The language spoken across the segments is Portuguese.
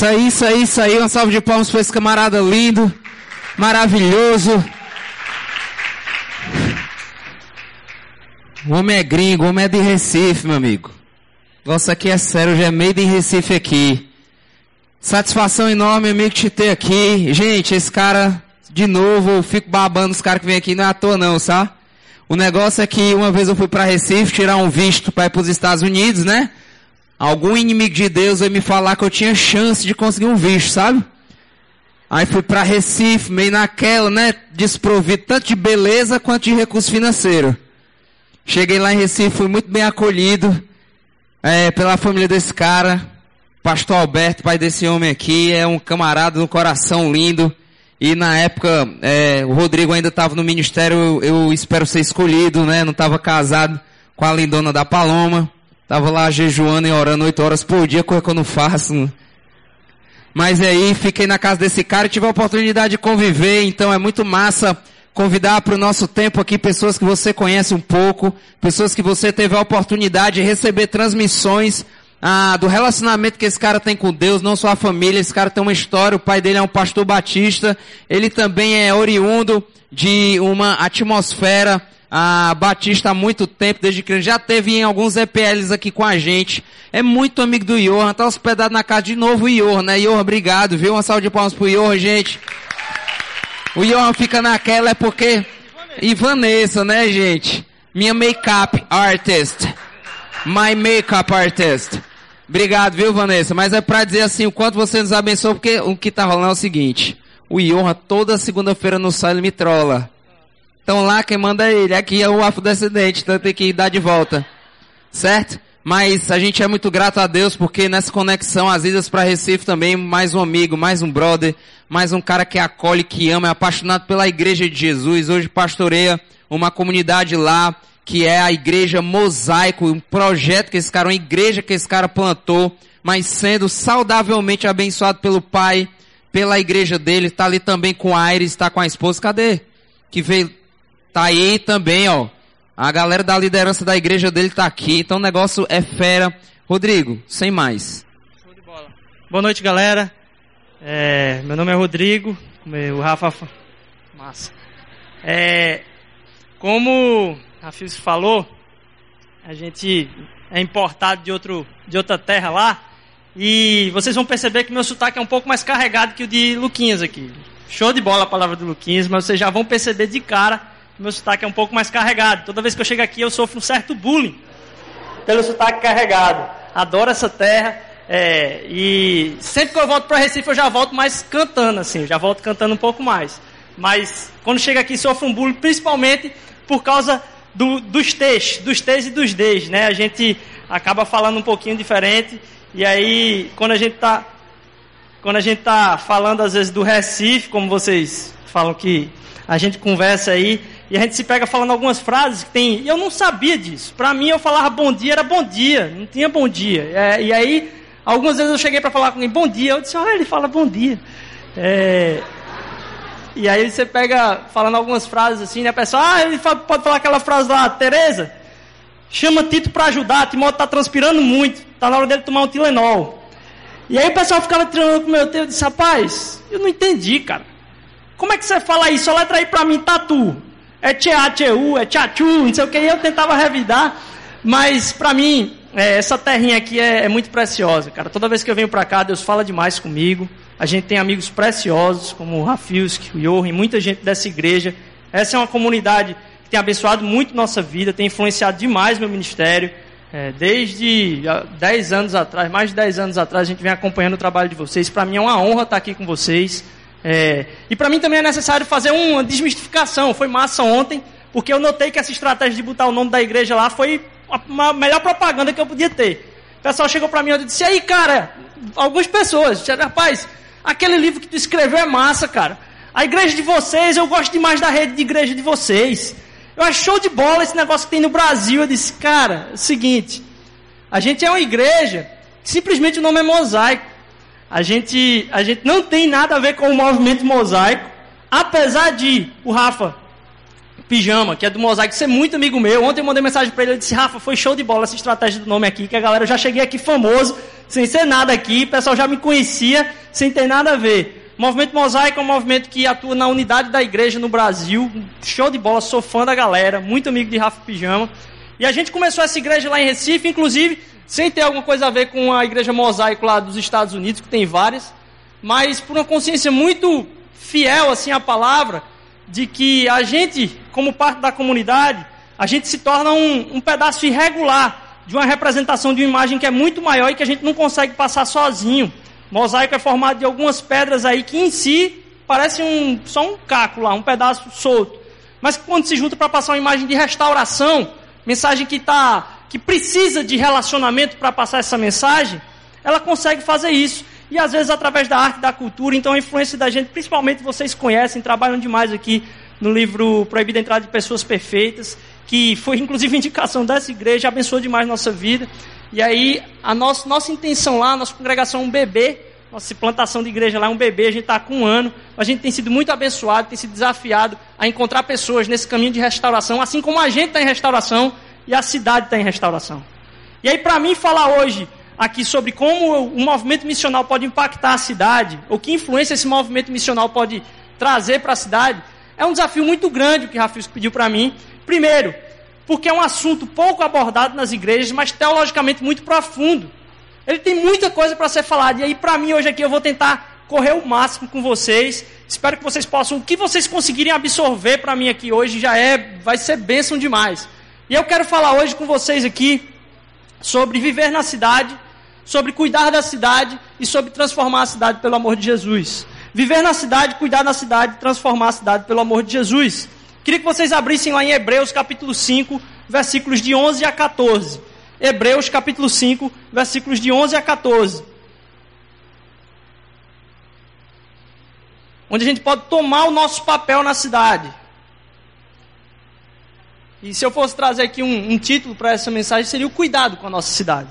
Isso aí, isso aí, isso aí. Uma salva de palmas para esse camarada lindo, maravilhoso. O homem é gringo, o homem é de Recife, meu amigo. Nossa, aqui é sério, já é meio de Recife aqui. Satisfação enorme, amigo, te ter aqui. Gente, esse cara, de novo, eu fico babando os caras que vêm aqui, não é à toa não, sabe? O negócio é que uma vez eu fui para Recife tirar um visto para ir para os Estados Unidos, né? Algum inimigo de Deus veio me falar que eu tinha chance de conseguir um visto, sabe? Aí fui para Recife, meio naquela, né? Desprovido tanto de beleza quanto de recurso financeiro. Cheguei lá em Recife, fui muito bem acolhido é, pela família desse cara. Pastor Alberto, pai desse homem aqui, é um camarada no coração lindo. E na época, é, o Rodrigo ainda estava no ministério, eu, eu, espero ser escolhido, né? Não estava casado com a lindona da Paloma. Tava lá jejuando e orando oito horas por dia, coisa que eu não faço. Mas aí, fiquei na casa desse cara e tive a oportunidade de conviver, então é muito massa convidar para o nosso tempo aqui pessoas que você conhece um pouco, pessoas que você teve a oportunidade de receber transmissões ah, do relacionamento que esse cara tem com Deus, não só a família, esse cara tem uma história, o pai dele é um pastor batista, ele também é oriundo de uma atmosfera ah, batista há muito tempo, desde que já teve em alguns EPLs aqui com a gente, é muito amigo do Johan, tá hospedado na casa de novo, Johan, né? Johan, obrigado, viu? Uma salva de palmas pro Johan, gente. O Johan fica naquela é porque... E Vanessa, né, gente? Minha make-up artist. My make-up artist. Obrigado, viu, Vanessa? Mas é para dizer assim, o quanto você nos abençoou, porque o que tá rolando é o seguinte. O Johan, toda segunda-feira no sal, ele me trola. Então lá quem manda é ele. Aqui é o afrodescendente, então tem que dar de volta. Certo? Mas a gente é muito grato a Deus porque nessa conexão, as idas para Recife também, mais um amigo, mais um brother, mais um cara que acolhe, que ama, é apaixonado pela igreja de Jesus. Hoje pastoreia uma comunidade lá que é a igreja Mosaico, um projeto que esse cara, uma igreja que esse cara plantou, mas sendo saudavelmente abençoado pelo pai, pela igreja dele, está ali também com a Aires, está com a esposa, cadê? Que veio, tá aí também, ó. A galera da liderança da igreja dele está aqui, então o negócio é fera. Rodrigo, sem mais. Show de bola. Boa noite, galera. É, meu nome é Rodrigo, o Rafa. Massa. É, como a Fils falou, a gente é importado de, outro, de outra terra lá. E vocês vão perceber que meu sotaque é um pouco mais carregado que o de Luquinhas aqui. Show de bola a palavra do Luquinhas, mas vocês já vão perceber de cara meu sotaque é um pouco mais carregado. Toda vez que eu chego aqui eu sofro um certo bullying pelo sotaque carregado. Adoro essa terra. É, e sempre que eu volto para Recife eu já volto mais cantando assim, já volto cantando um pouco mais. Mas quando chega aqui sofro um bullying, principalmente por causa do, dos T's, dos T's e dos D's, né? A gente acaba falando um pouquinho diferente e aí quando a gente tá quando a gente tá falando às vezes do Recife, como vocês falam que a gente conversa aí e a gente se pega falando algumas frases que tem, eu não sabia disso. Para mim eu falava bom dia era bom dia, não tinha bom dia. É, e aí algumas vezes eu cheguei para falar com alguém bom dia, eu disse, olha, ele fala bom dia. É, e aí você pega falando algumas frases assim, né? A pessoa, ah, ele pode falar aquela frase lá, Tereza, chama Tito para ajudar, Timóteo tá transpirando muito, tá na hora dele tomar um Tilenol. E aí o pessoal ficava tirando com o meu tempo, eu disse, rapaz, eu não entendi, cara. Como é que você fala isso? Só letra aí pra mim, tatu. É tchea, tcheu, é tchachu, não sei o que. E eu tentava revidar, mas pra mim, é, essa terrinha aqui é, é muito preciosa, cara. Toda vez que eu venho pra cá, Deus fala demais comigo. A gente tem amigos preciosos, como o Rafilski, o Johan, muita gente dessa igreja. Essa é uma comunidade que tem abençoado muito nossa vida, tem influenciado demais meu ministério. É, desde 10 anos atrás, mais de 10 anos atrás, a gente vem acompanhando o trabalho de vocês. Para mim é uma honra estar aqui com vocês. É, e para mim também é necessário fazer uma desmistificação. Foi massa ontem, porque eu notei que essa estratégia de botar o nome da igreja lá foi a melhor propaganda que eu podia ter. O pessoal chegou para mim e disse: aí, cara, algumas pessoas, rapaz, Aquele livro que tu escreveu é massa, cara. A igreja de vocês, eu gosto demais da rede de igreja de vocês. Eu acho show de bola esse negócio que tem no Brasil. Eu disse, cara, é o seguinte. A gente é uma igreja simplesmente o nome é mosaico. A gente, a gente não tem nada a ver com o movimento mosaico. Apesar de o Rafa Pijama, que é do Mosaico, é muito amigo meu. Ontem eu mandei mensagem para ele, ele disse, Rafa, foi show de bola essa estratégia do nome aqui, que a galera, eu já cheguei aqui famoso, sem ser nada aqui, o pessoal já me conhecia, sem ter nada a ver. O movimento Mosaico é um movimento que atua na unidade da igreja no Brasil. Show de bola, sou fã da galera, muito amigo de Rafa Pijama. E a gente começou essa igreja lá em Recife, inclusive, sem ter alguma coisa a ver com a igreja Mosaico lá dos Estados Unidos, que tem várias, mas por uma consciência muito fiel assim à palavra, de que a gente, como parte da comunidade, a gente se torna um, um pedaço irregular de uma representação de uma imagem que é muito maior e que a gente não consegue passar sozinho. Mosaico é formado de algumas pedras aí que em si parece um, só um caco lá, um pedaço solto. Mas quando se junta para passar uma imagem de restauração, mensagem que, tá, que precisa de relacionamento para passar essa mensagem, ela consegue fazer isso e às vezes através da arte, da cultura. Então a influência da gente, principalmente vocês conhecem, trabalham demais aqui no livro Proibida a Entrada de Pessoas Perfeitas, que foi inclusive indicação dessa igreja, abençoou demais nossa vida. E aí a nossa, nossa intenção lá, nossa congregação é um bebê, nossa plantação de igreja lá é um bebê, a gente está com um ano, a gente tem sido muito abençoado, tem sido desafiado a encontrar pessoas nesse caminho de restauração, assim como a gente está em restauração e a cidade está em restauração. E aí, para mim, falar hoje aqui sobre como o movimento missional pode impactar a cidade, ou que influência esse movimento missional pode trazer para a cidade, é um desafio muito grande o que Rafael pediu para mim. Primeiro, porque é um assunto pouco abordado nas igrejas, mas teologicamente muito profundo. Ele tem muita coisa para ser falada. E aí, para mim, hoje aqui, eu vou tentar correr o máximo com vocês. Espero que vocês possam, o que vocês conseguirem absorver para mim aqui hoje já é, vai ser bênção demais. E eu quero falar hoje com vocês aqui sobre viver na cidade sobre cuidar da cidade e sobre transformar a cidade pelo amor de Jesus. Viver na cidade, cuidar da cidade, transformar a cidade pelo amor de Jesus. Queria que vocês abrissem lá em Hebreus capítulo 5, versículos de 11 a 14. Hebreus capítulo 5, versículos de 11 a 14. Onde a gente pode tomar o nosso papel na cidade. E se eu fosse trazer aqui um, um título para essa mensagem, seria o cuidado com a nossa cidade.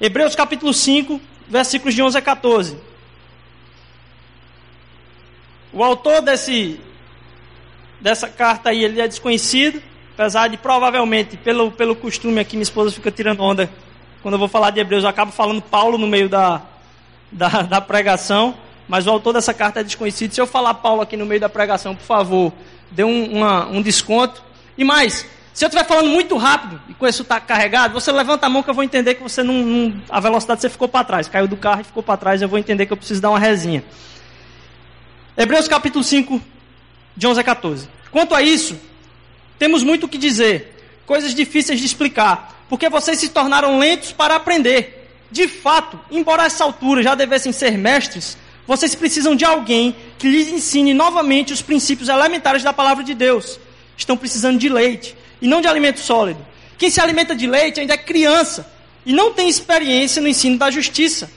Hebreus capítulo 5, versículos de 11 a 14. O autor desse, dessa carta aí, ele é desconhecido, apesar de provavelmente, pelo, pelo costume aqui, minha esposa fica tirando onda, quando eu vou falar de Hebreus, eu acabo falando Paulo no meio da, da, da pregação, mas o autor dessa carta é desconhecido. Se eu falar Paulo aqui no meio da pregação, por favor, dê um, uma, um desconto. E mais, se eu estiver falando muito rápido e com esse sotaque carregado, você levanta a mão que eu vou entender que você não, não a velocidade você ficou para trás, caiu do carro e ficou para trás, eu vou entender que eu preciso dar uma resinha. Hebreus capítulo 5, de 11 a 14. Quanto a isso, temos muito o que dizer, coisas difíceis de explicar, porque vocês se tornaram lentos para aprender. De fato, embora a essa altura já devessem ser mestres, vocês precisam de alguém que lhes ensine novamente os princípios elementares da palavra de Deus. Estão precisando de leite e não de alimento sólido. Quem se alimenta de leite ainda é criança e não tem experiência no ensino da justiça.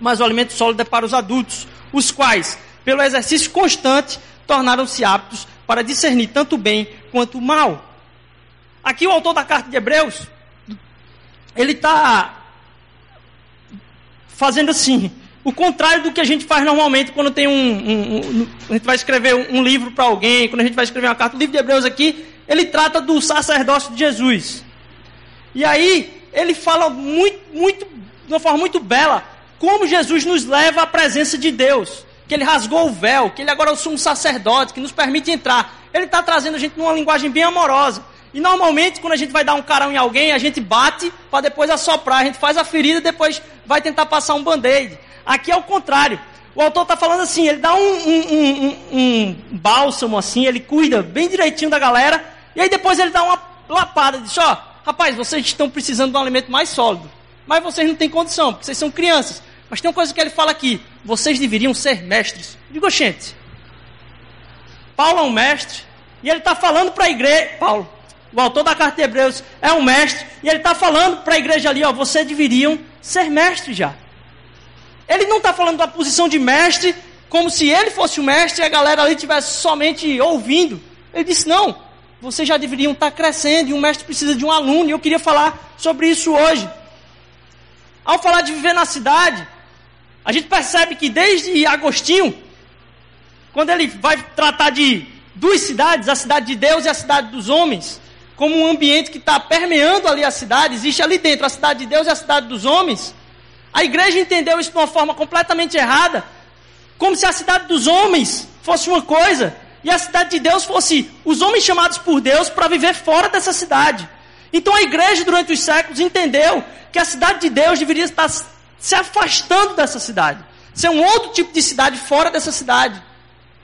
Mas o alimento sólido é para os adultos, os quais, pelo exercício constante, tornaram-se aptos para discernir tanto o bem quanto o mal. Aqui o autor da carta de Hebreus, ele está fazendo assim, o contrário do que a gente faz normalmente quando tem um, um, um a gente vai escrever um, livro para alguém, quando a gente vai escrever uma carta. O livro de Hebreus aqui ele trata do sacerdócio de Jesus. E aí, ele fala muito, muito, de uma forma muito bela, como Jesus nos leva à presença de Deus. Que ele rasgou o véu, que ele agora é o sumo sacerdote, que nos permite entrar. Ele está trazendo a gente numa linguagem bem amorosa. E normalmente, quando a gente vai dar um carão em alguém, a gente bate para depois assoprar. A gente faz a ferida e depois vai tentar passar um band-aid. Aqui é o contrário. O autor está falando assim, ele dá um, um, um, um, bálsamo assim, ele cuida bem direitinho da galera, e aí depois ele dá uma lapada, diz, ó, rapaz, vocês estão precisando de um alimento mais sólido, mas vocês não têm condição, porque vocês são crianças. Mas tem uma coisa que ele fala aqui, vocês deveriam ser mestres. Digo, gente, Paulo é um mestre, e ele está falando para a igreja, Paulo, o autor da carta de Hebreus é um mestre, e ele está falando para a igreja ali, ó, vocês deveriam ser mestres já. Ele não está falando da posição de mestre como se ele fosse o mestre e a galera ali estivesse somente ouvindo. Ele disse: não, vocês já deveriam estar crescendo e um mestre precisa de um aluno. E eu queria falar sobre isso hoje. Ao falar de viver na cidade, a gente percebe que desde Agostinho, quando ele vai tratar de duas cidades, a cidade de Deus e a cidade dos homens, como um ambiente que está permeando ali a cidade, existe ali dentro a cidade de Deus e a cidade dos homens. A igreja entendeu isso de uma forma completamente errada, como se a cidade dos homens fosse uma coisa e a cidade de Deus fosse os homens chamados por Deus para viver fora dessa cidade. Então a igreja, durante os séculos, entendeu que a cidade de Deus deveria estar se afastando dessa cidade, ser um outro tipo de cidade fora dessa cidade,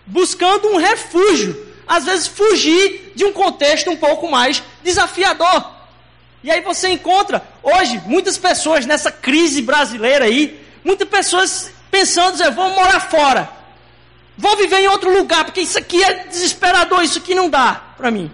buscando um refúgio, às vezes fugir de um contexto um pouco mais desafiador. E aí você encontra hoje muitas pessoas nessa crise brasileira aí, muitas pessoas pensando, eu vou morar fora. Vou viver em outro lugar, porque isso aqui é desesperador, isso aqui não dá para mim.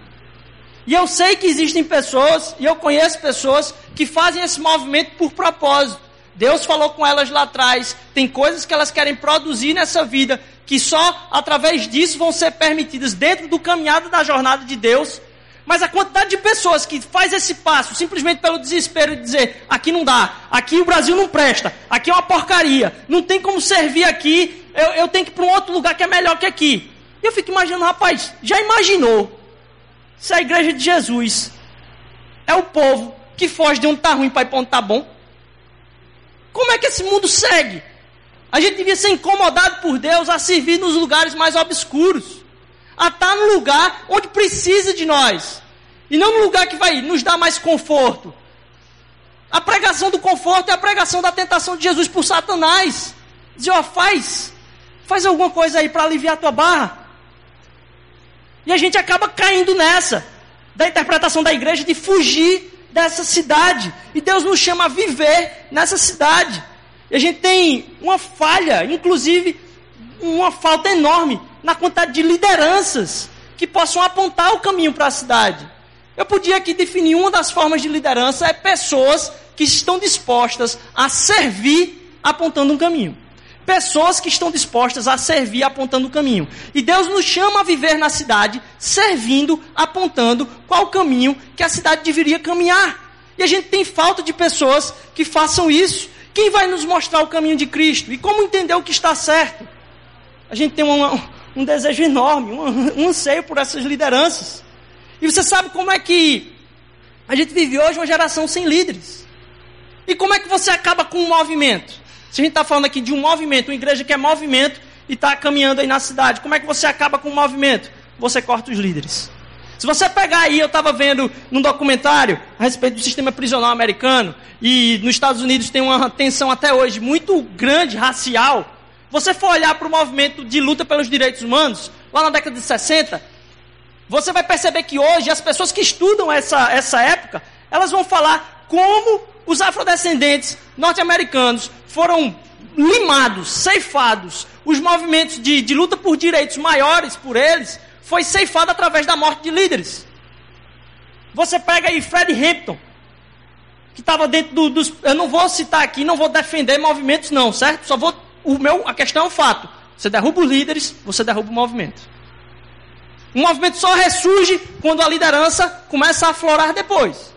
E eu sei que existem pessoas, e eu conheço pessoas, que fazem esse movimento por propósito. Deus falou com elas lá atrás, tem coisas que elas querem produzir nessa vida, que só através disso vão ser permitidas dentro do caminhado da jornada de Deus. Mas a quantidade de pessoas que faz esse passo simplesmente pelo desespero de dizer, aqui não dá, aqui o Brasil não presta, aqui é uma porcaria, não tem como servir aqui, eu, eu tenho que ir para um outro lugar que é melhor que aqui. E eu fico imaginando, rapaz, já imaginou se a igreja de Jesus é o povo que foge de onde está ruim para ir para onde está bom? Como é que esse mundo segue? A gente devia ser incomodado por Deus a servir nos lugares mais obscuros, a estar no lugar onde precisa de nós, e não no lugar que vai nos dar mais conforto. A pregação do conforto é a pregação da tentação de Jesus por Satanás. Dizer, ó, faz, Faz alguma coisa aí para aliviar a tua barra. E a gente acaba caindo nessa, da interpretação da igreja de fugir dessa cidade. E Deus nos chama a viver nessa cidade. E a gente tem uma falha, inclusive uma falta enorme na quantidade de lideranças que possam apontar o caminho para a cidade. Eu podia aqui definir uma das formas de liderança é pessoas que estão dispostas a servir apontando um caminho. Pessoas que estão dispostas a servir apontando o caminho. E Deus nos chama a viver na cidade, servindo, apontando qual o caminho que a cidade deveria caminhar. E a gente tem falta de pessoas que façam isso. Quem vai nos mostrar o caminho de Cristo? E como entender o que está certo? A gente tem um, um desejo enorme, um, um anseio por essas lideranças. E você sabe como é que a gente vive hoje uma geração sem líderes? E como é que você acaba com um movimento? Se a gente está falando aqui de um movimento, uma igreja que é movimento e está caminhando aí na cidade, como é que você acaba com o movimento? Você corta os líderes. Se você pegar aí, eu estava vendo num documentário a respeito do sistema prisional americano, e nos Estados Unidos tem uma tensão até hoje muito grande, racial. Você for olhar para o movimento de luta pelos direitos humanos, lá na década de 60, você vai perceber que hoje as pessoas que estudam essa, essa época, elas vão falar como os afrodescendentes norte-americanos foram limados, ceifados. Os movimentos de, de luta por direitos maiores por eles foi ceifado através da morte de líderes. Você pega aí Fred Hampton, que estava dentro do, dos. Eu não vou citar aqui, não vou defender movimentos, não, certo? Só vou. O meu, a questão é o fato. Você derruba os líderes, você derruba o movimento. O movimento só ressurge quando a liderança começa a aflorar depois.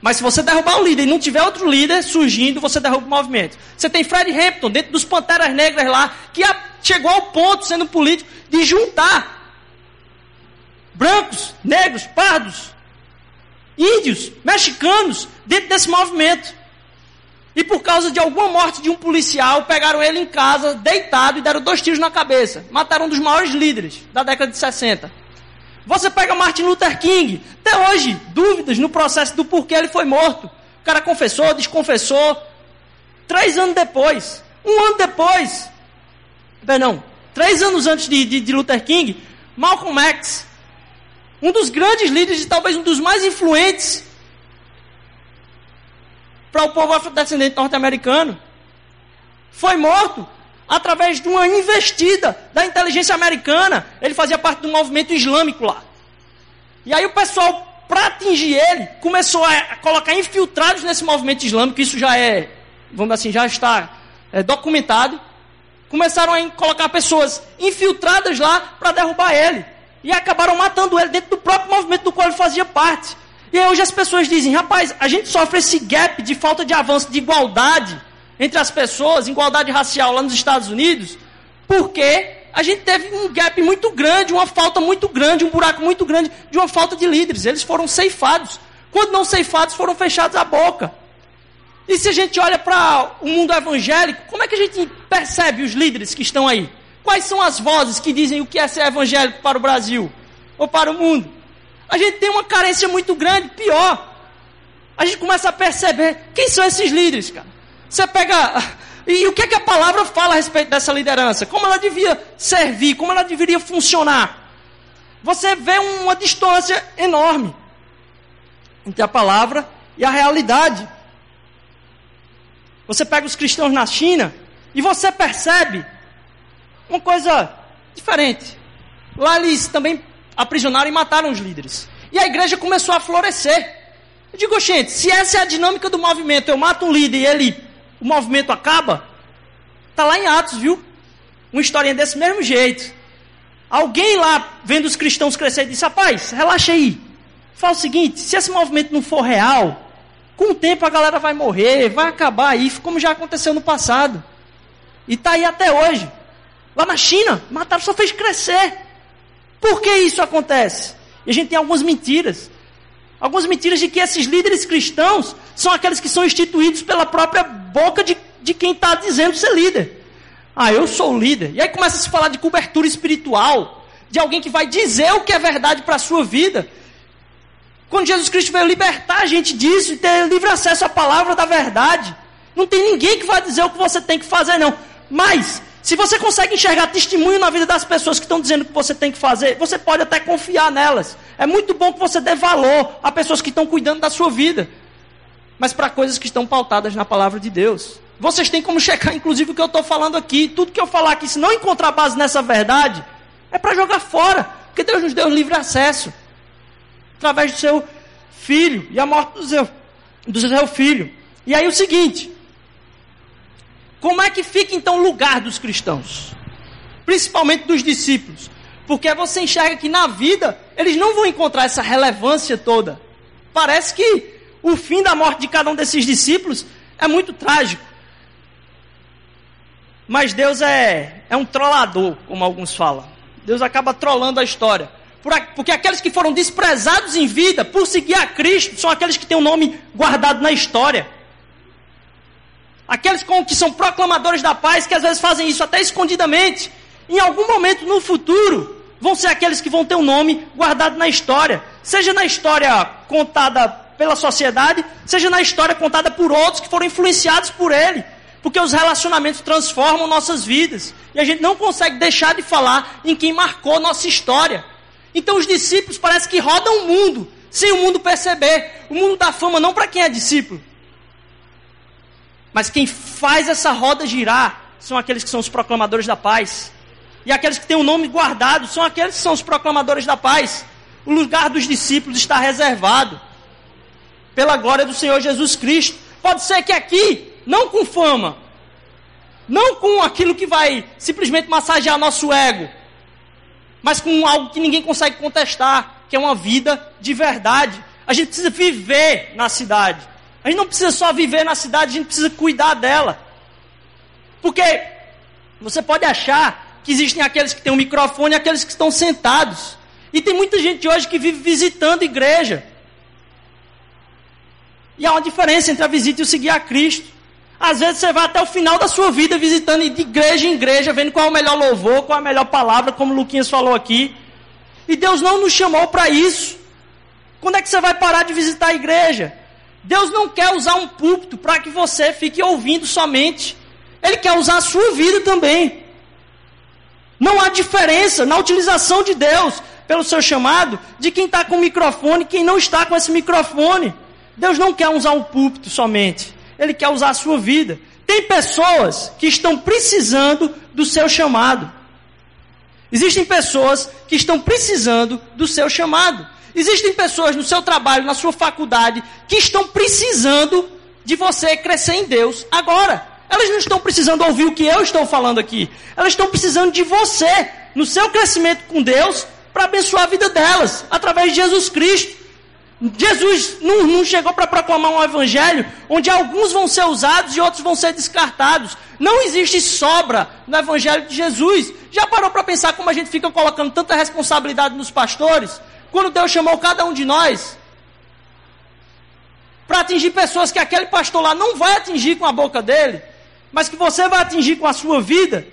Mas se você derrubar o líder e não tiver outro líder surgindo, você derruba o movimento. Você tem Fred Hampton, dentro dos Panteras Negras lá, que chegou ao ponto, sendo político, de juntar brancos, negros, pardos, índios, mexicanos, dentro desse movimento. E por causa de alguma morte de um policial, pegaram ele em casa, deitado, e deram dois tiros na cabeça. Mataram um dos maiores líderes da década de 60. Você pega Martin Luther King, até hoje, dúvidas no processo do porquê ele foi morto. O cara confessou, desconfessou. Três anos depois, um ano depois, perdão, três anos antes de, de, de Luther King, Malcolm X, um dos grandes líderes e talvez um dos mais influentes para o povo afrodescendente norte-americano, foi morto através de uma investida da inteligência americana. Ele fazia parte do movimento islâmico lá. E aí o pessoal, para atingir ele, começou a colocar infiltrados nesse movimento islâmico. Isso já é, vamos assim, já está é, documentado. Começaram a colocar pessoas infiltradas lá para derrubar ele. E acabaram matando ele dentro do próprio movimento do qual ele fazia parte. E aí hoje as pessoas dizem, rapaz, a gente sofre esse gap de falta de avanço de igualdade entre as pessoas, igualdade racial lá nos Estados Unidos, porque a gente teve um gap muito grande, uma falta muito grande, um buraco muito grande de uma falta de líderes. Eles foram ceifados. Quando não ceifados, foram fechados a boca. E se a gente olha para o mundo evangélico, como é que a gente percebe os líderes que estão aí? Quais são as vozes que dizem o que é ser evangélico para o Brasil ou para o mundo? A gente tem uma carência muito grande, pior. A gente começa a perceber quem são esses líderes, cara. Você pega. E o que, é que a palavra fala a respeito dessa liderança? Como ela devia servir, como ela deveria funcionar. Você vê uma distância enorme entre a palavra e a realidade. Você pega os cristãos na China e você percebe uma coisa diferente. Lá eles também aprisionaram e mataram os líderes. E a igreja começou a florescer. Eu digo, gente, se essa é a dinâmica do movimento, eu mato um líder e ele, o movimento acaba, tá lá em Atos, viu? Uma historinha desse mesmo jeito. Alguém lá, vendo os cristãos crescer, disse, rapaz, relaxa aí. Fala o seguinte, se esse movimento não for real, com o tempo a galera vai morrer, vai acabar aí, como já aconteceu no passado. E está aí até hoje. Lá na China, mataram só fez crescer. Por que isso acontece? E a gente tem algumas mentiras. Algumas mentiras de que esses líderes cristãos são aqueles que são instituídos pela própria boca de, de quem está dizendo ser líder. Ah, eu sou o líder. E aí começa a se falar de cobertura espiritual, de alguém que vai dizer o que é verdade para a sua vida. Quando Jesus Cristo veio libertar a gente disso e ter livre acesso à palavra da verdade. Não tem ninguém que vai dizer o que você tem que fazer, não. Mas, se você consegue enxergar testemunho na vida das pessoas que estão dizendo o que você tem que fazer, você pode até confiar nelas. É muito bom que você dê valor a pessoas que estão cuidando da sua vida. Mas para coisas que estão pautadas na palavra de Deus. Vocês têm como checar, inclusive, o que eu estou falando aqui. Tudo que eu falar aqui, se não encontrar base nessa verdade, é para jogar fora. Porque Deus nos deu livre acesso. Através do seu filho e a morte do seu, do seu filho. E aí o seguinte. Como é que fica então o lugar dos cristãos? Principalmente dos discípulos. Porque você enxerga que na vida eles não vão encontrar essa relevância toda. Parece que o fim da morte de cada um desses discípulos é muito trágico. Mas Deus é, é um trollador, como alguns falam. Deus acaba trolando a história. Porque aqueles que foram desprezados em vida por seguir a Cristo são aqueles que têm o um nome guardado na história. Aqueles que são proclamadores da paz, que às vezes fazem isso até escondidamente, em algum momento no futuro, vão ser aqueles que vão ter o um nome guardado na história. Seja na história contada pela sociedade, seja na história contada por outros que foram influenciados por ele. Porque os relacionamentos transformam nossas vidas. E a gente não consegue deixar de falar em quem marcou nossa história. Então os discípulos parece que rodam o mundo, sem o mundo perceber. O mundo dá fama não para quem é discípulo. Mas quem faz essa roda girar são aqueles que são os proclamadores da paz. E aqueles que têm o nome guardado são aqueles que são os proclamadores da paz. O lugar dos discípulos está reservado pela glória do Senhor Jesus Cristo. Pode ser que aqui não com fama, não com aquilo que vai simplesmente massagear nosso ego, mas com algo que ninguém consegue contestar, que é uma vida de verdade. A gente precisa viver na cidade. A gente não precisa só viver na cidade, a gente precisa cuidar dela. Porque você pode achar que existem aqueles que têm um microfone e aqueles que estão sentados. E tem muita gente hoje que vive visitando igreja. E há uma diferença entre a visita e o seguir a Cristo. Às vezes você vai até o final da sua vida visitando de igreja em igreja, vendo qual é o melhor louvor, qual é a melhor palavra, como o Luquinhas falou aqui. E Deus não nos chamou para isso. Quando é que você vai parar de visitar a igreja? Deus não quer usar um púlpito para que você fique ouvindo somente. Ele quer usar a sua vida também. Não há diferença na utilização de Deus pelo seu chamado de quem está com o microfone e quem não está com esse microfone. Deus não quer usar um púlpito somente. Ele quer usar a sua vida. Tem pessoas que estão precisando do seu chamado. Existem pessoas que estão precisando do seu chamado. Existem pessoas no seu trabalho, na sua faculdade, que estão precisando de você crescer em Deus agora. Elas não estão precisando ouvir o que eu estou falando aqui. Elas estão precisando de você, no seu crescimento com Deus, para abençoar a vida delas, através de Jesus Cristo. Jesus não, não chegou para proclamar um evangelho onde alguns vão ser usados e outros vão ser descartados. Não existe sobra no evangelho de Jesus. Já parou para pensar como a gente fica colocando tanta responsabilidade nos pastores? Quando Deus chamou cada um de nós para atingir pessoas que aquele pastor lá não vai atingir com a boca dele, mas que você vai atingir com a sua vida.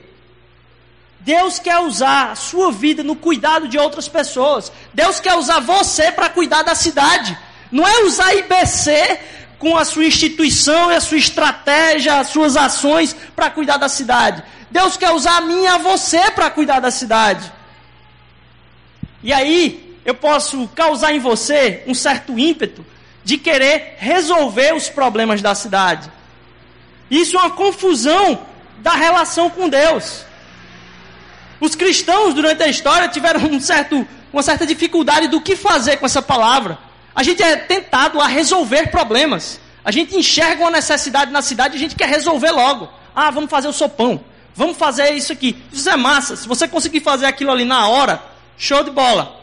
Deus quer usar a sua vida no cuidado de outras pessoas. Deus quer usar você para cuidar da cidade. Não é usar IBC com a sua instituição e a sua estratégia, as suas ações para cuidar da cidade. Deus quer usar a mim e a você para cuidar da cidade. E aí, eu posso causar em você um certo ímpeto de querer resolver os problemas da cidade. Isso é uma confusão da relação com Deus. Os cristãos, durante a história, tiveram um certo, uma certa dificuldade do que fazer com essa palavra. A gente é tentado a resolver problemas. A gente enxerga uma necessidade na cidade e a gente quer resolver logo. Ah, vamos fazer o sopão. Vamos fazer isso aqui. Isso é massa. Se você conseguir fazer aquilo ali na hora, show de bola.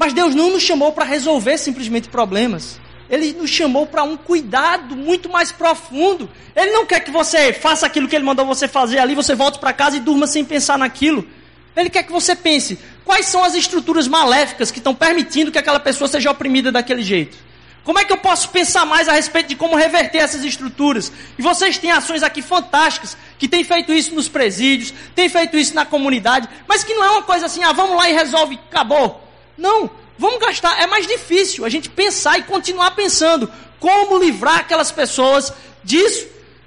Mas Deus não nos chamou para resolver simplesmente problemas. Ele nos chamou para um cuidado muito mais profundo. Ele não quer que você faça aquilo que ele mandou você fazer ali, você volte para casa e durma sem pensar naquilo. Ele quer que você pense quais são as estruturas maléficas que estão permitindo que aquela pessoa seja oprimida daquele jeito. Como é que eu posso pensar mais a respeito de como reverter essas estruturas? E vocês têm ações aqui fantásticas, que têm feito isso nos presídios, têm feito isso na comunidade, mas que não é uma coisa assim, ah, vamos lá e resolve, acabou. Não, Vamos gastar, é mais difícil a gente pensar e continuar pensando como livrar aquelas pessoas disso.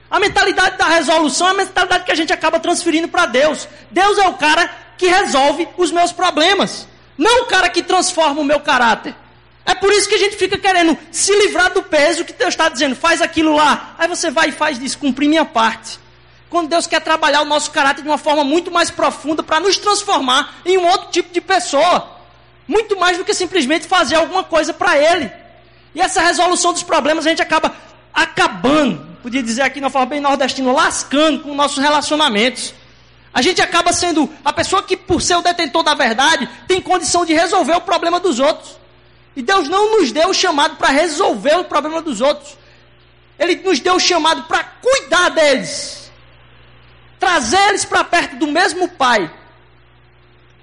A mentalidade da resolução é a mentalidade que a gente acaba transferindo para Deus. Deus é o cara que resolve os meus problemas, não o cara que transforma o meu caráter. É por isso que a gente fica querendo se livrar do peso que Deus está dizendo, faz aquilo lá. Aí você vai e faz isso, cumprir minha parte. Quando Deus quer trabalhar o nosso caráter de uma forma muito mais profunda para nos transformar em um outro tipo de pessoa. Muito mais do que simplesmente fazer alguma coisa para ele. E essa resolução dos problemas a gente acaba acabando, podia dizer aqui na forma bem nordestina, lascando com nossos relacionamentos. A gente acaba sendo a pessoa que, por ser o detentor da verdade, tem condição de resolver o problema dos outros. E Deus não nos deu o chamado para resolver o problema dos outros. Ele nos deu o chamado para cuidar deles. Trazer eles para perto do mesmo Pai.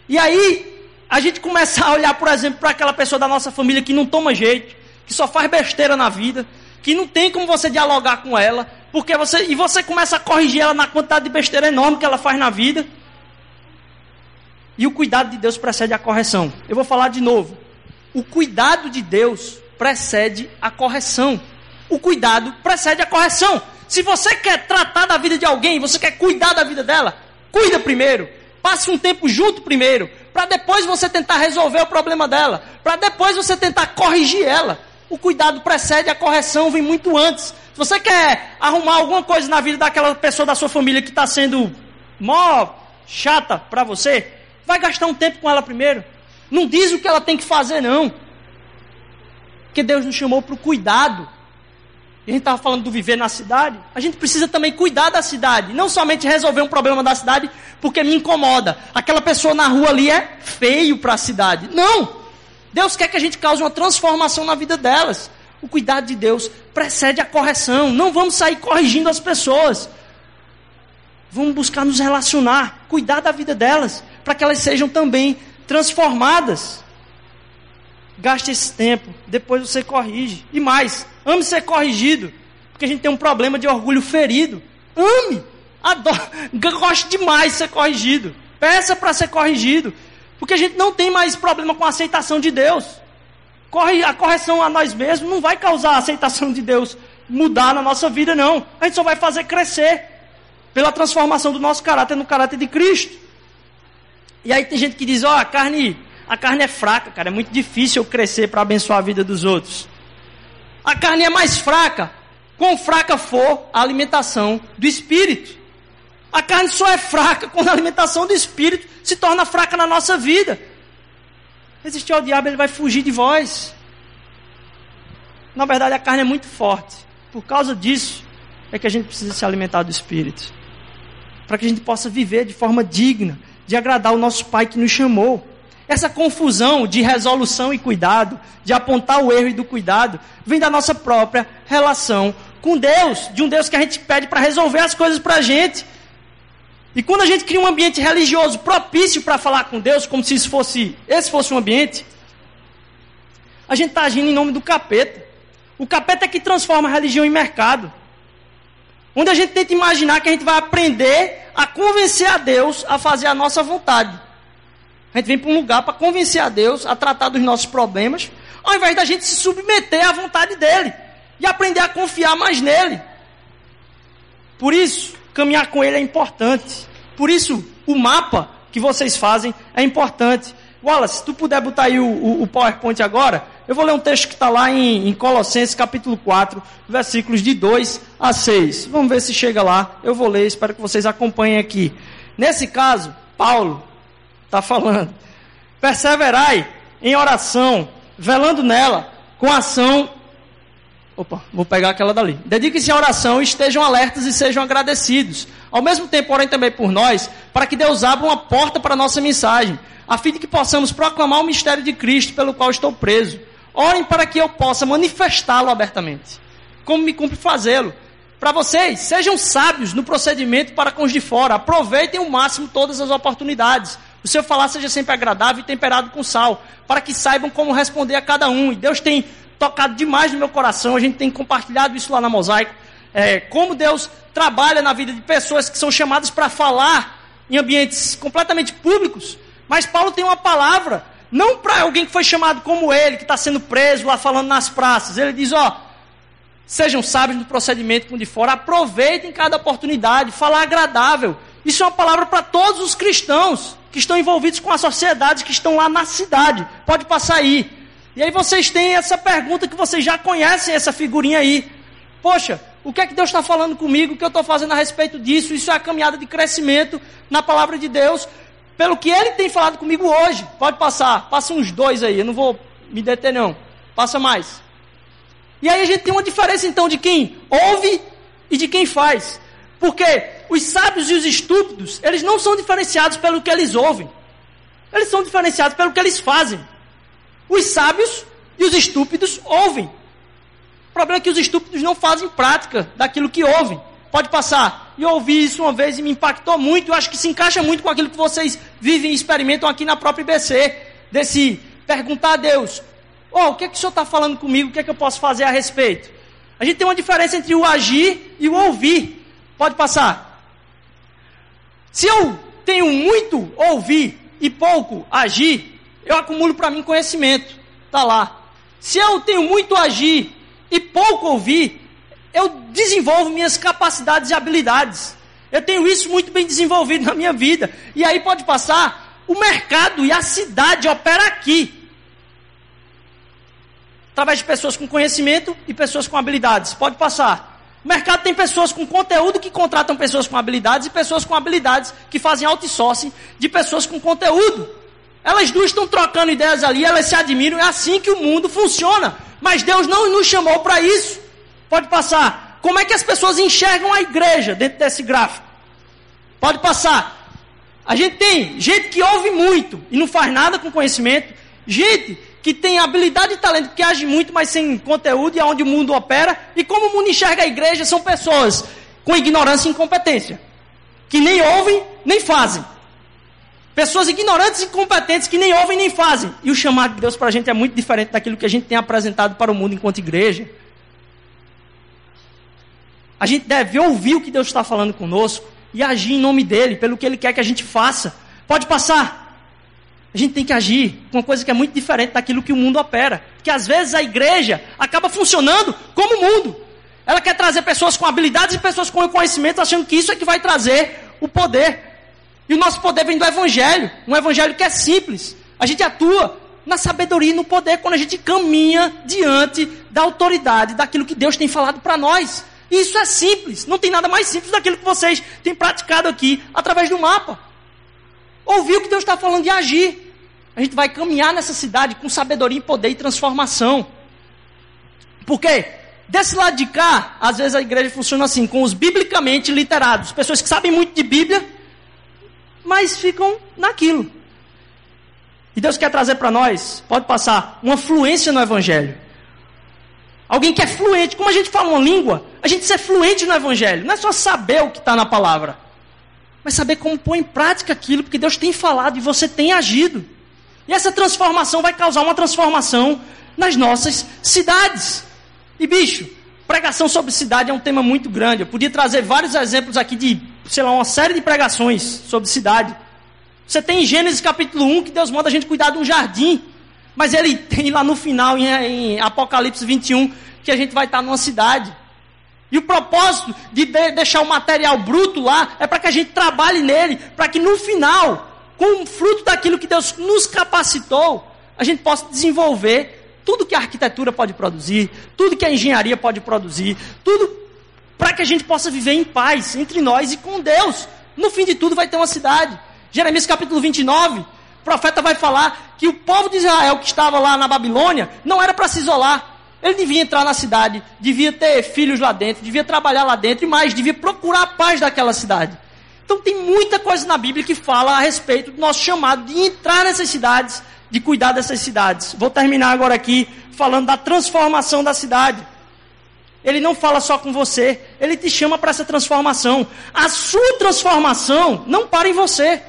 E aí, a gente começar a olhar, por exemplo, para aquela pessoa da nossa família que não toma jeito, que só faz besteira na vida, que não tem como você dialogar com ela, porque você e você começa a corrigir ela na quantidade de besteira enorme que ela faz na vida. E o cuidado de Deus precede a correção. Eu vou falar de novo. O cuidado de Deus precede a correção. O cuidado precede a correção. Se você quer tratar da vida de alguém, você quer cuidar da vida dela, cuida primeiro. Passe um tempo junto primeiro para depois você tentar resolver o problema dela, para depois você tentar corrigir ela. O cuidado precede a correção, vem muito antes. Se você quer arrumar alguma coisa na vida daquela pessoa da sua família que está sendo mó chata para você, vai gastar um tempo com ela primeiro. Não diz o que ela tem que fazer, não. Porque Deus nos chamou para o cuidado a gente estava falando do viver na cidade, a gente precisa também cuidar da cidade, não somente resolver um problema da cidade porque me incomoda. Aquela pessoa na rua ali é feio para a cidade. Não! Deus quer que a gente cause uma transformação na vida delas. O cuidado de Deus precede a correção. Não vamos sair corrigindo as pessoas. Vamos buscar nos relacionar, cuidar da vida delas, para que elas sejam também transformadas. Gaste esse tempo, depois você corrige. E mais, ame ser corrigido, porque a gente tem um problema de orgulho ferido. Ame, adoro, goste demais de ser corrigido. Peça para ser corrigido, porque a gente não tem mais problema com a aceitação de Deus. Corre, a correção a nós mesmos não vai causar a aceitação de Deus mudar na nossa vida, não. A gente só vai fazer crescer pela transformação do nosso caráter no caráter de Cristo. E aí tem gente que diz, ó, oh, carne a carne é fraca, cara. É muito difícil eu crescer para abençoar a vida dos outros. A carne é mais fraca. Quão fraca for a alimentação do espírito. A carne só é fraca quando a alimentação do espírito se torna fraca na nossa vida. Resistir ao diabo, ele vai fugir de vós. Na verdade, a carne é muito forte. Por causa disso, é que a gente precisa se alimentar do espírito. Para que a gente possa viver de forma digna, de agradar o nosso Pai que nos chamou. Essa confusão de resolução e cuidado, de apontar o erro e do cuidado, vem da nossa própria relação com Deus, de um Deus que a gente pede para resolver as coisas para a gente. E quando a gente cria um ambiente religioso propício para falar com Deus, como se isso fosse, esse fosse um ambiente, a gente está agindo em nome do capeta. O capeta é que transforma a religião em mercado. Onde a gente tenta imaginar que a gente vai aprender a convencer a Deus a fazer a nossa vontade. A gente vem para um lugar para convencer a Deus a tratar dos nossos problemas, ao invés da gente se submeter à vontade dele e aprender a confiar mais nele. Por isso, caminhar com ele é importante. Por isso, o mapa que vocês fazem é importante. Wallace, se tu puder botar aí o, o, o PowerPoint agora, eu vou ler um texto que está lá em, em, Colossenses capítulo 4, versículos de 2 a 6. Vamos ver se chega lá. Eu vou ler, espero que vocês acompanhem aqui. Nesse caso, Paulo, está falando. Perseverai em oração, velando nela, com ação. Opa, vou pegar aquela dali. Dediquem-se à oração, estejam alertas e sejam agradecidos. Ao mesmo tempo, orem também por nós, para que Deus abra uma porta para a nossa mensagem, a fim de que possamos proclamar o mistério de Cristo pelo qual estou preso. Orem para que eu possa manifestá-lo abertamente, como me cumpre fazê-lo. Para vocês, sejam sábios no procedimento para com os de fora, aproveitem o máximo todas as oportunidades o seu falar seja sempre agradável e temperado com sal, para que saibam como responder a cada um. E Deus tem tocado demais no meu coração, a gente tem compartilhado isso lá na Mosaico. É, como Deus trabalha na vida de pessoas que são chamadas para falar em ambientes completamente públicos. Mas Paulo tem uma palavra, não para alguém que foi chamado como ele, que está sendo preso lá falando nas praças. Ele diz: ó, sejam sábios no procedimento com de fora, aproveitem cada oportunidade, falar agradável. Isso é uma palavra para todos os cristãos que estão envolvidos com a sociedade, que estão lá na cidade. Pode passar aí. E aí vocês têm essa pergunta que vocês já conhecem essa figurinha aí. Poxa, o que é que Deus está falando comigo? O que eu estou fazendo a respeito disso? Isso é a caminhada de crescimento na palavra de Deus. Pelo que Ele tem falado comigo hoje. Pode passar. Passa uns dois aí. Eu não vou me deter não. Passa mais. E aí a gente tem uma diferença então de quem ouve e de quem faz. Porque os sábios e os estúpidos, eles não são diferenciados pelo que eles ouvem. Eles são diferenciados pelo que eles fazem. Os sábios e os estúpidos ouvem. O problema é que os estúpidos não fazem prática daquilo que ouvem. Pode passar. E eu ouvi isso uma vez e me impactou muito. Eu acho que se encaixa muito com aquilo que vocês vivem e experimentam aqui na própria IBC. Desse perguntar a Deus: oh, o que é que o senhor está falando comigo? O que é que eu posso fazer a respeito? A gente tem uma diferença entre o agir e o ouvir. Pode passar. Se eu tenho muito ouvir e pouco agir, eu acumulo para mim conhecimento. Está lá. Se eu tenho muito agir e pouco ouvir, eu desenvolvo minhas capacidades e habilidades. Eu tenho isso muito bem desenvolvido na minha vida. E aí pode passar, o mercado e a cidade opera aqui. Através de pessoas com conhecimento e pessoas com habilidades. Pode passar. O mercado tem pessoas com conteúdo que contratam pessoas com habilidades e pessoas com habilidades que fazem outsourcing de pessoas com conteúdo. Elas duas estão trocando ideias ali, elas se admiram, é assim que o mundo funciona. Mas Deus não nos chamou para isso. Pode passar. Como é que as pessoas enxergam a igreja dentro desse gráfico? Pode passar. A gente tem gente que ouve muito e não faz nada com conhecimento, gente que tem habilidade e talento, que age muito, mas sem conteúdo e aonde o mundo opera. E como o mundo enxerga a igreja, são pessoas com ignorância e incompetência, que nem ouvem nem fazem. Pessoas ignorantes e incompetentes que nem ouvem nem fazem. E o chamado de Deus para a gente é muito diferente daquilo que a gente tem apresentado para o mundo enquanto igreja. A gente deve ouvir o que Deus está falando conosco e agir em nome dele, pelo que ele quer que a gente faça. Pode passar. A gente tem que agir com uma coisa que é muito diferente daquilo que o mundo opera. Que às vezes a igreja acaba funcionando como o mundo. Ela quer trazer pessoas com habilidades e pessoas com conhecimento, achando que isso é que vai trazer o poder. E o nosso poder vem do Evangelho. Um Evangelho que é simples. A gente atua na sabedoria e no poder quando a gente caminha diante da autoridade, daquilo que Deus tem falado para nós. E isso é simples. Não tem nada mais simples daquilo que vocês têm praticado aqui através do mapa ouvir o que Deus está falando e agir. A gente vai caminhar nessa cidade com sabedoria, poder e transformação. Porque desse lado de cá, às vezes a igreja funciona assim, com os biblicamente literados, pessoas que sabem muito de Bíblia, mas ficam naquilo. E Deus quer trazer para nós, pode passar, uma fluência no Evangelho. Alguém que é fluente, como a gente fala uma língua, a gente ser fluente no Evangelho. Não é só saber o que está na palavra, mas saber como pôr em prática aquilo, porque Deus tem falado e você tem agido. E essa transformação vai causar uma transformação nas nossas cidades. E bicho, pregação sobre cidade é um tema muito grande. Eu podia trazer vários exemplos aqui de, sei lá, uma série de pregações sobre cidade. Você tem em Gênesis capítulo 1 que Deus manda a gente cuidar de um jardim. Mas ele tem lá no final, em, em Apocalipse 21, que a gente vai estar numa cidade. E o propósito de, de deixar o material bruto lá é para que a gente trabalhe nele, para que no final, com o fruto daquilo que Deus nos capacitou, a gente possa desenvolver tudo que a arquitetura pode produzir, tudo que a engenharia pode produzir, tudo para que a gente possa viver em paz entre nós e com Deus. No fim de tudo vai ter uma cidade. Jeremias capítulo 29, o profeta vai falar que o povo de Israel que estava lá na Babilônia não era para se isolar. Ele devia entrar na cidade, devia ter filhos lá dentro, devia trabalhar lá dentro e mais, devia procurar a paz daquela cidade. Então tem muita coisa na Bíblia que fala a respeito do nosso chamado de entrar nessas cidades, de cuidar dessas cidades. Vou terminar agora aqui falando da transformação da cidade. Ele não fala só com você, ele te chama para essa transformação. A sua transformação não para em você.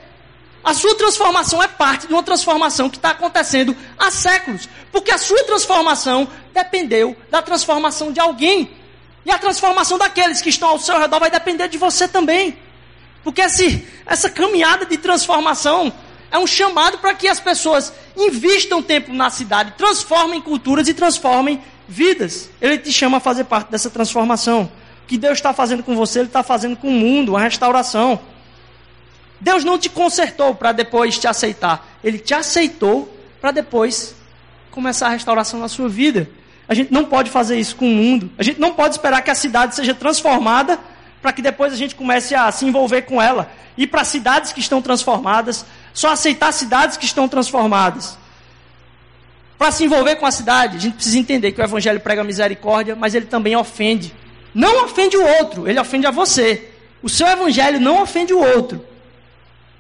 A sua transformação é parte de uma transformação que está acontecendo há séculos. Porque a sua transformação dependeu da transformação de alguém. E a transformação daqueles que estão ao seu redor vai depender de você também. Porque esse, essa caminhada de transformação é um chamado para que as pessoas invistam tempo na cidade, transformem culturas e transformem vidas. Ele te chama a fazer parte dessa transformação. O que Deus está fazendo com você, Ele está fazendo com o mundo, uma restauração. Deus não te consertou para depois te aceitar. Ele te aceitou para depois começar a restauração na sua vida. A gente não pode fazer isso com o mundo. A gente não pode esperar que a cidade seja transformada para que depois a gente comece a se envolver com ela. Ir para cidades que estão transformadas, só aceitar cidades que estão transformadas. Para se envolver com a cidade, a gente precisa entender que o Evangelho prega misericórdia, mas ele também ofende. Não ofende o outro, ele ofende a você. O seu Evangelho não ofende o outro.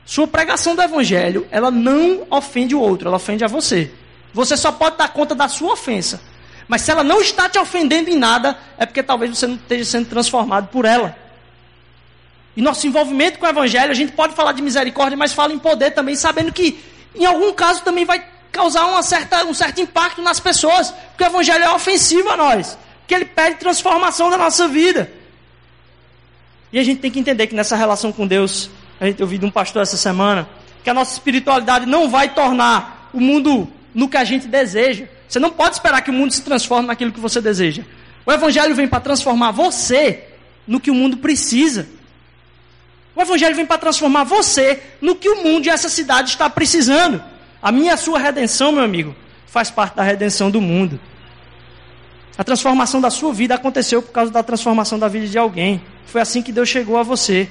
Sua pregação do evangelho, ela não ofende o outro, ela ofende a você. Você só pode dar conta da sua ofensa. Mas se ela não está te ofendendo em nada, é porque talvez você não esteja sendo transformado por ela. E nosso envolvimento com o evangelho, a gente pode falar de misericórdia, mas fala em poder também, sabendo que em algum caso também vai causar uma certa, um certo impacto nas pessoas, porque o evangelho é ofensivo a nós, porque ele pede transformação da nossa vida. E a gente tem que entender que nessa relação com Deus, a gente ouviu de um pastor essa semana, que a nossa espiritualidade não vai tornar o mundo no que a gente deseja. Você não pode esperar que o mundo se transforme naquilo que você deseja. O Evangelho vem para transformar você no que o mundo precisa. O Evangelho vem para transformar você no que o mundo e essa cidade está precisando. A minha e a sua redenção, meu amigo, faz parte da redenção do mundo. A transformação da sua vida aconteceu por causa da transformação da vida de alguém. Foi assim que Deus chegou a você.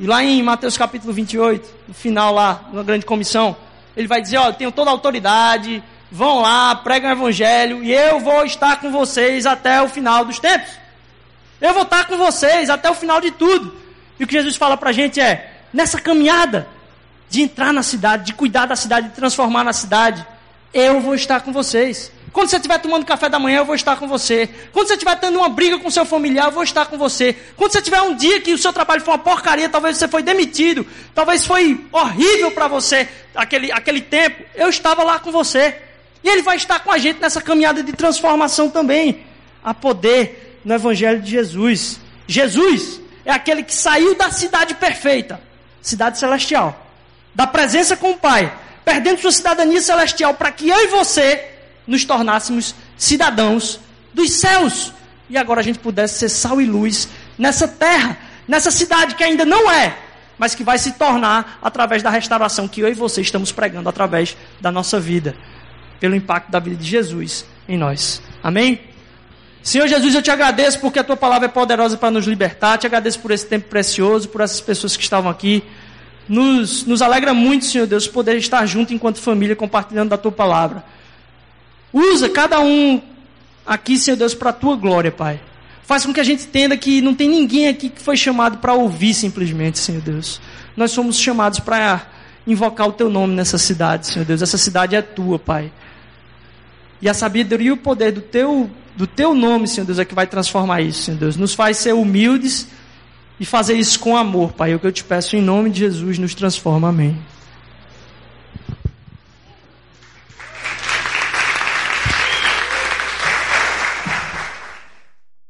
E lá em Mateus capítulo 28, no final lá, na grande comissão, ele vai dizer, ó, eu tenho toda a autoridade, vão lá, pregam o evangelho, e eu vou estar com vocês até o final dos tempos. Eu vou estar com vocês até o final de tudo. E o que Jesus fala para a gente é, nessa caminhada de entrar na cidade, de cuidar da cidade, de transformar na cidade, eu vou estar com vocês. Quando você estiver tomando café da manhã, eu vou estar com você. Quando você estiver tendo uma briga com seu familiar, eu vou estar com você. Quando você tiver um dia que o seu trabalho foi uma porcaria, talvez você foi demitido, talvez foi horrível para você aquele, aquele tempo, eu estava lá com você. E ele vai estar com a gente nessa caminhada de transformação também. A poder no Evangelho de Jesus. Jesus é aquele que saiu da cidade perfeita, cidade celestial, da presença com o Pai, perdendo sua cidadania celestial para que eu e você nos tornássemos cidadãos dos céus. E agora a gente pudesse ser sal e luz nessa terra, nessa cidade que ainda não é, mas que vai se tornar através da restauração que eu e você estamos pregando através da nossa vida, pelo impacto da vida de Jesus em nós. Amém? Senhor Jesus, eu te agradeço porque a tua palavra é poderosa para nos libertar. Te agradeço por esse tempo precioso, por essas pessoas que estavam aqui. Nos, nos alegra muito, Senhor Deus, poder estar junto enquanto família, compartilhando da tua palavra. Usa cada um aqui, Senhor Deus, para a tua glória, Pai. Faz com que a gente entenda que não tem ninguém aqui que foi chamado para ouvir simplesmente, Senhor Deus. Nós somos chamados para invocar o teu nome nessa cidade, Senhor Deus. Essa cidade é tua, Pai. E a sabedoria e o poder do teu, do teu nome, Senhor Deus, é que vai transformar isso, Senhor Deus. Nos faz ser humildes e fazer isso com amor, Pai. É o que eu te peço em nome de Jesus, nos transforma. Amém.